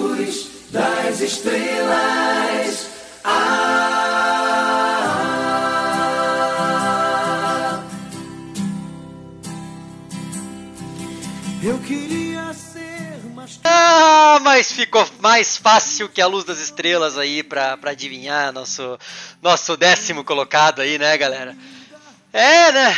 luz das estrelas. Ah, eu queria ser mais. Ah, mas ficou mais fácil que a luz das estrelas aí pra, pra adivinhar nosso, nosso décimo colocado aí, né, galera? É, né?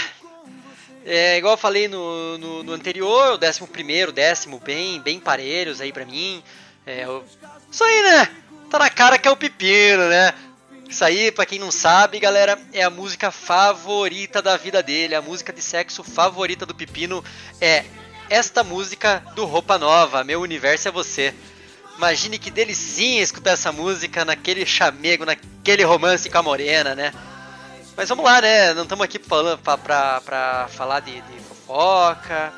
É, igual eu falei no, no, no anterior, o décimo primeiro, décimo bem, bem parelhos aí pra mim. É, o- isso aí, né? Tá na cara que é o pepino, né? Isso aí, pra quem não sabe, galera, é a música favorita da vida dele. A música de sexo favorita do pepino é esta música do Roupa Nova, Meu Universo é Você. Imagine que delicinha escutar essa música naquele chamego, naquele romance com a morena, né? Mas vamos lá, né? Não estamos aqui falando pra, pra, pra falar de, de fofoca,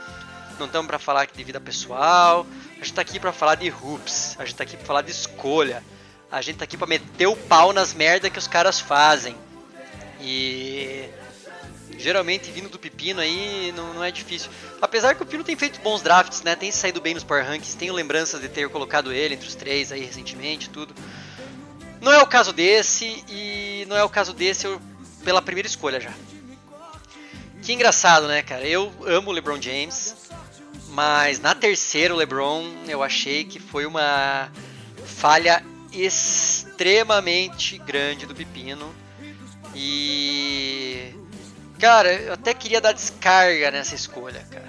não estamos pra falar de vida pessoal, gente tá aqui pra falar de hoops, a gente tá aqui pra falar de escolha, a gente tá aqui pra meter o pau nas merda que os caras fazem. E geralmente vindo do Pepino aí não, não é difícil. Apesar que o Pepino tem feito bons drafts, né? Tem saído bem nos Power Rankings, tenho lembranças de ter colocado ele entre os três aí recentemente, tudo. Não é o caso desse e não é o caso desse eu, pela primeira escolha já. Que engraçado, né, cara? Eu amo o LeBron James, mas na terceira o LeBron eu achei que foi uma falha extremamente grande do Pepino. E cara, eu até queria dar descarga nessa escolha, cara.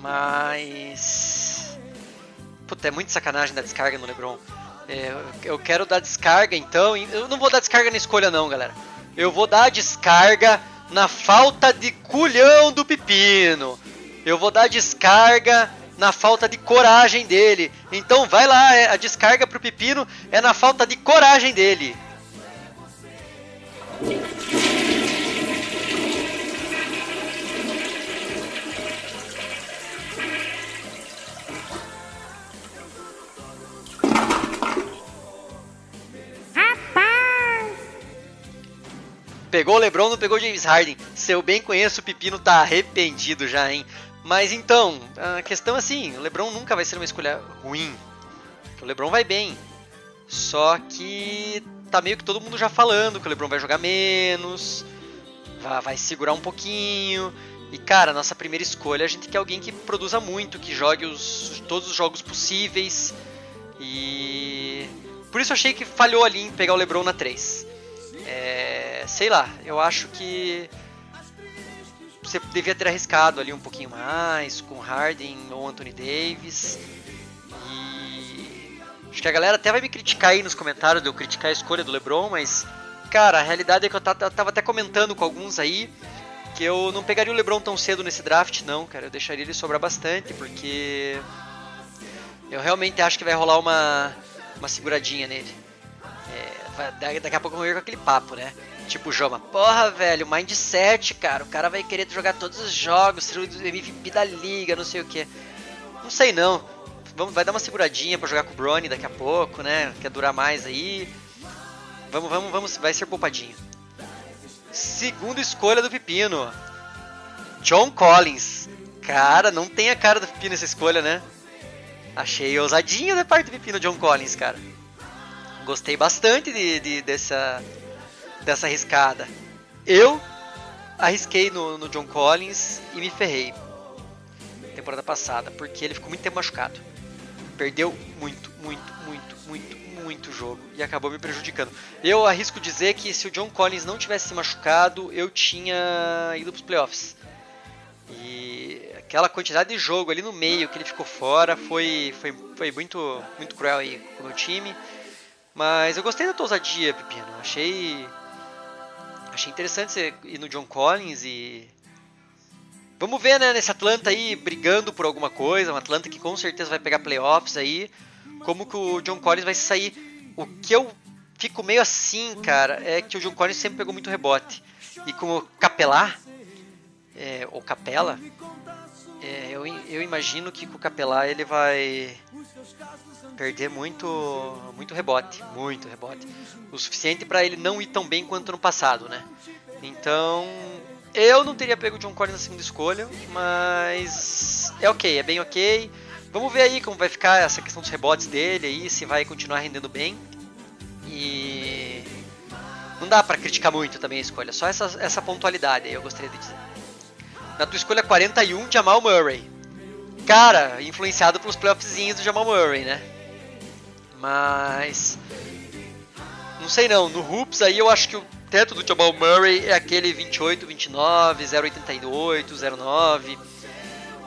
Mas Puta, é muito sacanagem dar descarga no LeBron. É, eu- quero dar descarga então. Eu não vou dar descarga na escolha, não, galera. Eu vou dar descarga na falta de culhão do Pepino. Eu vou dar descarga na falta de coragem dele. Então vai lá, é- a descarga pro Pepino é na falta de coragem dele. Pegou o LeBron, não pegou o James Harden. Se eu bem conheço, o Pepino tá arrependido já, hein? Mas então, a questão é assim, o LeBron nunca vai ser uma escolha ruim. O LeBron vai bem. Só que tá meio que todo mundo já falando que o LeBron vai jogar menos, vai, segurar um pouquinho. E cara, nossa primeira escolha, a gente quer alguém que produza muito, que jogue os, todos os jogos possíveis. E por isso eu achei que falhou ali em pegar o LeBron na 3. É, sei lá, eu acho que você devia ter arriscado ali um pouquinho mais com Harden ou Anthony Davis. E acho que a galera até vai me criticar aí nos comentários de eu criticar a escolha do LeBron, mas cara, a realidade é que eu ta- tava até comentando com alguns aí que eu não pegaria o LeBron tão cedo nesse draft, não, cara. Eu deixaria ele sobrar bastante, porque eu realmente acho que vai rolar uma, uma seguradinha nele. É, daqui a pouco vamos ver com aquele papo, né? Tipo Joma, porra, velho, mindset, cara. O cara vai querer jogar todos os jogos, ser o MVP da liga, não sei o que. Não sei não. Vamos, vai dar uma seguradinha pra jogar com o Brony daqui a pouco, né? Quer durar mais aí. Vamos, vamos, vamos. Vai ser poupadinho. Segunda escolha do Pepino. John Collins. Cara, não tem a cara do Pepino essa escolha, né? Achei ousadinho da parte do Pepino John Collins, cara. Gostei bastante de, de- dessa, dessa arriscada. Eu arrisquei no, no John Collins e me ferrei. Temporada passada, porque ele ficou muito tempo machucado. Perdeu muito, muito, muito, muito, muito jogo e acabou me prejudicando. Eu arrisco dizer que se o John Collins não tivesse se machucado, eu tinha ido pros playoffs. E aquela quantidade de jogo ali no meio que ele ficou fora foi, foi, foi muito, muito cruel aí com o meu time. Mas eu gostei da tua ousadia, Pepino. Achei. Achei interessante você ir no John Collins e. Vamos ver, né, nesse Atlanta aí brigando por alguma coisa. Um Atlanta que com certeza vai pegar playoffs aí. Como que o John Collins vai sair. O que eu fico meio assim, cara, é que o John Collins sempre pegou muito rebote. E com o Capelá, é, ou Capela, é, eu, eu imagino que com o Capelá ele vai perder muito muito rebote, muito rebote. O suficiente para ele não ir tão bem quanto no passado, né? Então, eu não teria pego o John Collins na segunda escolha, mas é ok, é bem ok. vamos ver aí como vai ficar essa questão dos rebotes dele aí, se vai continuar rendendo bem. E não dá para criticar muito também a escolha, só essa, essa pontualidade aí eu gostaria de dizer. Na tua escolha 41, Jamal Murray. Cara, influenciado pelos playoffzinhos do Jamal Murray, né? Mas. Não sei não, no Hoops aí eu acho que o teto do Jamal Murray é aquele 28, 29, 0,88, 0,9.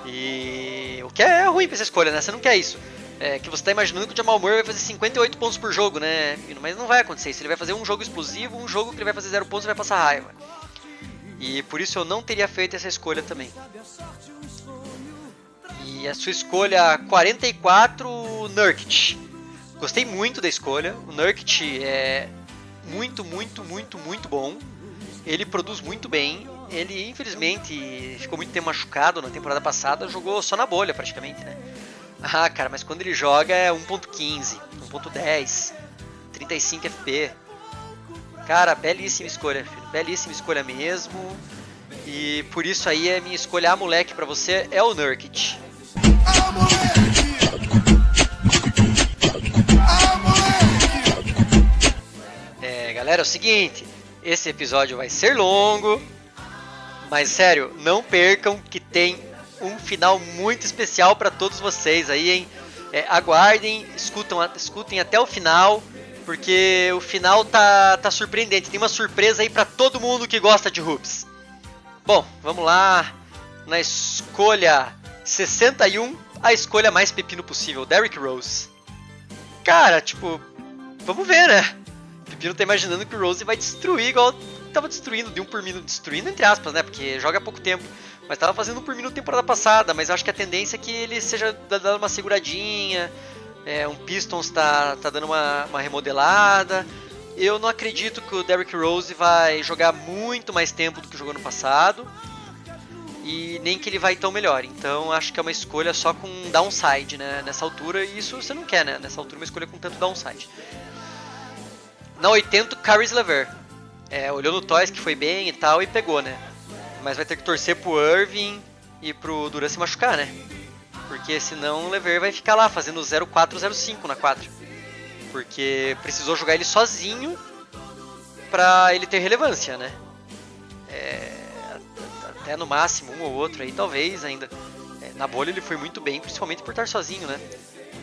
E. O que é ruim pra essa escolha, né? Você não quer isso. É que você tá imaginando que o Jamal Murray vai fazer 58 pontos por jogo, né? Mas não vai acontecer isso. Ele vai fazer um jogo explosivo, um jogo que ele vai fazer 0 pontos e vai passar raiva. E por isso eu não teria feito essa escolha também. E a sua escolha 44, Nurkic. Gostei muito da escolha. O Nurkic é muito, muito, muito, muito bom. Ele produz muito bem. Ele, infelizmente, ficou muito tempo machucado na temporada passada. Jogou só na bolha, praticamente, né? Ah, cara, mas quando ele joga é 1.15, 1.10, 35 FP. Cara, belíssima escolha, filho. Belíssima escolha mesmo. E por isso aí a minha escolha a moleque para você é o Nurkic. Ah, moleque! Galera, é o seguinte, esse episódio vai ser longo, mas sério, não percam que tem um final muito especial para todos vocês aí, hein? É, aguardem, escutam, escutem até o final, porque o final tá, tá surpreendente. Tem uma surpresa aí para todo mundo que gosta de hoops. Bom, vamos lá. Na escolha 61, a escolha mais pepino possível, Derrick Rose. Cara, tipo, vamos ver, né? Pepino tá imaginando que o Rose vai destruir igual tava destruindo de um por minuto, destruindo entre aspas, né? Porque joga há pouco tempo. Mas tava fazendo um por minuto temporada passada, mas acho que a tendência é que ele seja dando uma seguradinha. É, um Pistons tá, tá dando uma, uma remodelada. Eu não acredito que o Derrick Rose vai jogar muito mais tempo do que jogou no passado e nem que ele vai tão melhor. Então acho que é uma escolha só com downside, né? Nessa altura, e isso você não quer, né? Nessa altura, uma escolha com tanto downside. Na 80, Caris Lever. É, olhou no Toys que foi bem e tal e pegou, né? Mas vai ter que torcer pro Irving e pro Duran se machucar, né? Porque senão o Lever vai ficar lá fazendo 0-4-0-5 na 4. Porque precisou jogar ele sozinho pra ele ter relevância, né? É, até no máximo um ou outro aí, talvez ainda. É, na bolha ele foi muito bem, principalmente por estar sozinho, né?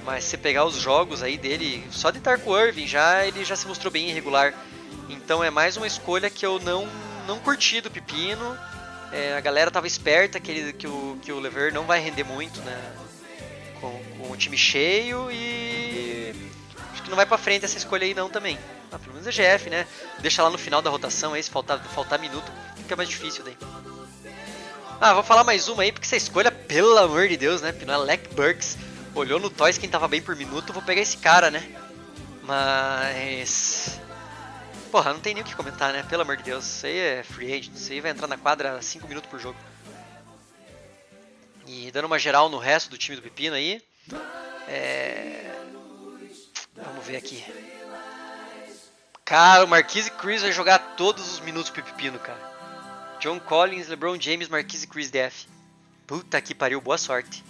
Mas se pegar os jogos aí dele, só de estar com o Irving já, ele já se mostrou bem irregular. Então é mais uma escolha que eu não, não curti do Pepino. É, a galera tava esperta que, ele, que, o, que o Lever não vai render muito, né? Com, com o time cheio e acho que não vai para frente essa escolha aí não também. Ah, pelo menos é GF, né? Deixa lá no final da rotação aí, se faltar, faltar minuto, fica mais difícil daí. Ah, vou falar mais uma aí, porque essa escolha, pelo amor de Deus, né? Pino Alec Burks olhou no Toys quem tava bem por minuto, vou pegar esse cara, né? Mas. Porra, não tem nem o que comentar, né? Pelo amor de Deus, isso aí é free agent, isso aí vai entrar na quadra 5 minutos por jogo. E dando uma geral no resto do time do Pepino aí. É... Vamos ver aqui. Cara, o Marquise Chris vai jogar todos os minutos pro Pepino, cara. John Collins, LeBron James, Marquise Chris Def. Puta que pariu, boa sorte.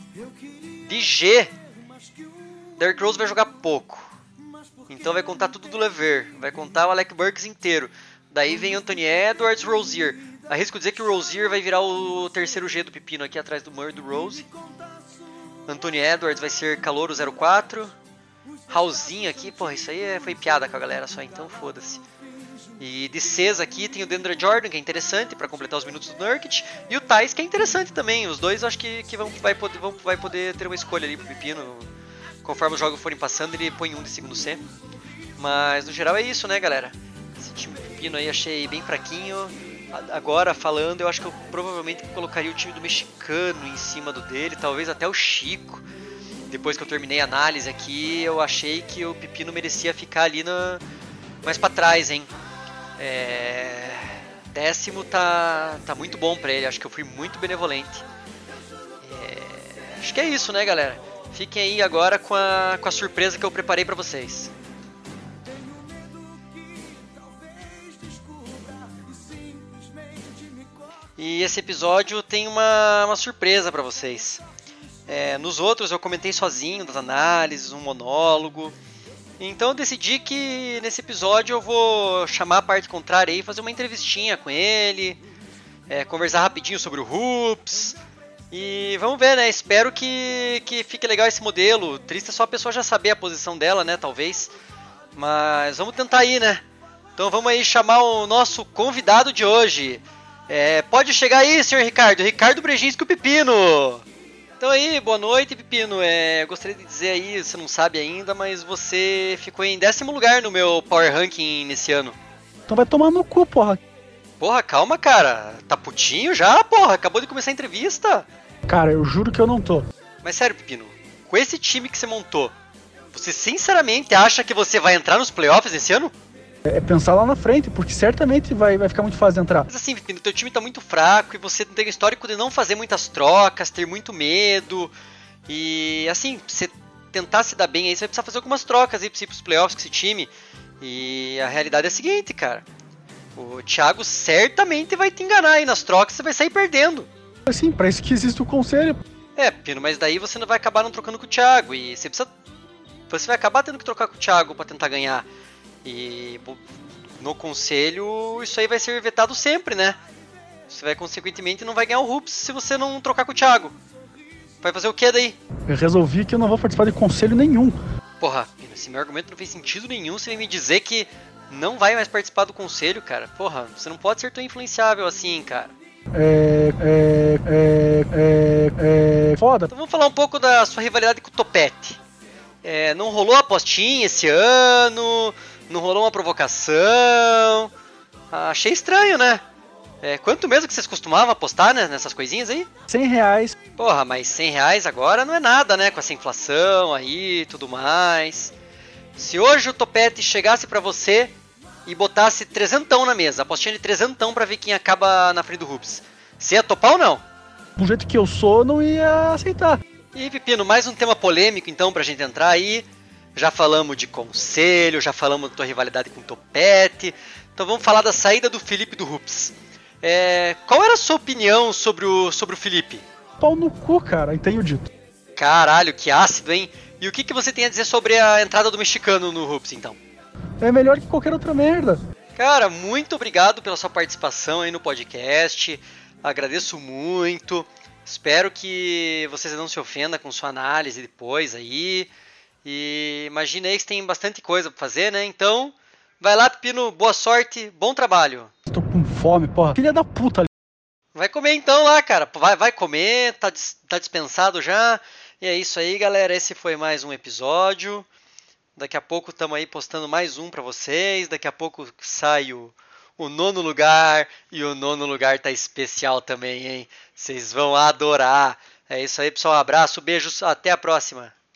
De G, Derrick Rose vai jogar pouco. Então vai contar tudo do Lever. Vai contar o Alec Burks inteiro. Daí vem Anthony Edwards, Rozier. Arrisco dizer que o Rozier vai virar o terceiro G do pepino aqui atrás do Murray do Rose. Anthony Edwards vai ser Calouro 04. Raulzinho aqui, porra, isso aí é, foi piada com a galera só, então foda-se. E de aqui tem o Dendra Jordan, que é interessante para completar os minutos do Nurkic, e o Thais, que é interessante também. Os dois acho que, que vão, vai, poder, vão, vai poder ter uma escolha ali pro Pepino. Conforme os jogos forem passando, ele põe um de segundo C. Mas no geral é isso, né, galera? Esse time do Pepino aí achei bem fraquinho. Agora falando, eu acho que eu provavelmente colocaria o time do mexicano em cima do dele, talvez até o Chico. Depois que eu terminei a análise aqui, eu achei que o Pepino merecia ficar ali na... mais para trás, hein? É... Décimo tá, tá muito bom pra ele, acho que eu fui muito benevolente. É... Acho que é isso, né, galera? Fiquem aí agora com a, com a surpresa que eu preparei para vocês. E esse episódio tem uma, uma surpresa para vocês. É, nos outros eu comentei sozinho das análises, um monólogo. Então eu decidi que nesse episódio eu vou chamar a parte contrária e fazer uma entrevistinha com ele, é, conversar rapidinho sobre o Hoops. E vamos ver, né? Espero que, que fique legal esse modelo. Triste é só a pessoa já saber a posição dela, né? Talvez. Mas vamos tentar aí, né? Então vamos aí chamar o nosso convidado de hoje. É, pode chegar aí, senhor Ricardo. Ricardo Brejinski, o Pepino. Então aí, boa noite, Pepino. É, gostaria de dizer aí, você não sabe ainda, mas você ficou em décimo lugar no meu Power Ranking nesse ano. Então vai tomar no cu, porra. Porra, calma, cara. Tá putinho já, porra? Acabou de começar a entrevista. Cara, eu juro que eu não tô. Mas sério, Pepino, com esse time que você montou, você sinceramente acha que você vai entrar nos playoffs esse ano? É pensar lá na frente, porque certamente vai, vai ficar muito fácil de entrar. Mas assim, Pepino, teu time tá muito fraco e você tem o histórico de não fazer muitas trocas, ter muito medo. E assim, você tentar se dar bem aí, você vai precisar fazer algumas trocas aí pra ir pros playoffs com esse time. E a realidade é a seguinte, cara. O Thiago certamente vai te enganar aí nas trocas, você vai sair perdendo. Assim, pra isso que existe o conselho. É, Pino, mas daí você não vai acabar não trocando com o Thiago. E você precisa. Você vai acabar tendo que trocar com o Thiago para tentar ganhar. E no conselho, isso aí vai ser vetado sempre, né? Você vai, consequentemente, não vai ganhar o Rups se você não trocar com o Thiago. Vai fazer o que daí? Eu resolvi que eu não vou participar de conselho nenhum. Porra, esse meu argumento não fez sentido nenhum. Você vem me dizer que não vai mais participar do conselho, cara. Porra, você não pode ser tão influenciável assim, cara. É. É. É. É. é foda. Então vamos falar um pouco da sua rivalidade com o Topete. É, não rolou apostinha esse ano, não rolou uma provocação. Ah, achei estranho, né? É, quanto mesmo que vocês costumavam apostar né, nessas coisinhas aí? 100 reais. Porra, mas 100 reais agora não é nada, né? Com essa inflação aí tudo mais. Se hoje o Topete chegasse para você e botasse trezentão na mesa, apostinha de trezentão pra ver quem acaba na frente do Rubens. Você ia topar ou não? Do jeito que eu sou, não ia aceitar. E Pepino, mais um tema polêmico então pra gente entrar aí. Já falamos de conselho, já falamos da tua rivalidade com o Topete. Então vamos falar da saída do Felipe do Rups. É, qual era a sua opinião sobre o, sobre o Felipe? Pau no cu, cara, tenho dito. Caralho, que ácido, hein? E o que, que você tem a dizer sobre a entrada do mexicano no Rups, então? É melhor que qualquer outra merda. Cara, muito obrigado pela sua participação aí no podcast. Agradeço muito. Espero que vocês não se ofendam com sua análise depois aí. E imaginei que tem bastante coisa pra fazer, né? Então, vai lá, Pepino, boa sorte, bom trabalho. Tô com fome, porra. Filha da puta. Vai comer então lá, cara. Vai, vai comer, tá, tá dispensado já. E é isso aí, galera. Esse foi mais um episódio. Daqui a pouco estamos aí postando mais um para vocês. Daqui a pouco sai o, o nono lugar. E o nono lugar tá especial também, hein? Vocês vão adorar. É isso aí, pessoal. Um abraço, beijos, até a próxima.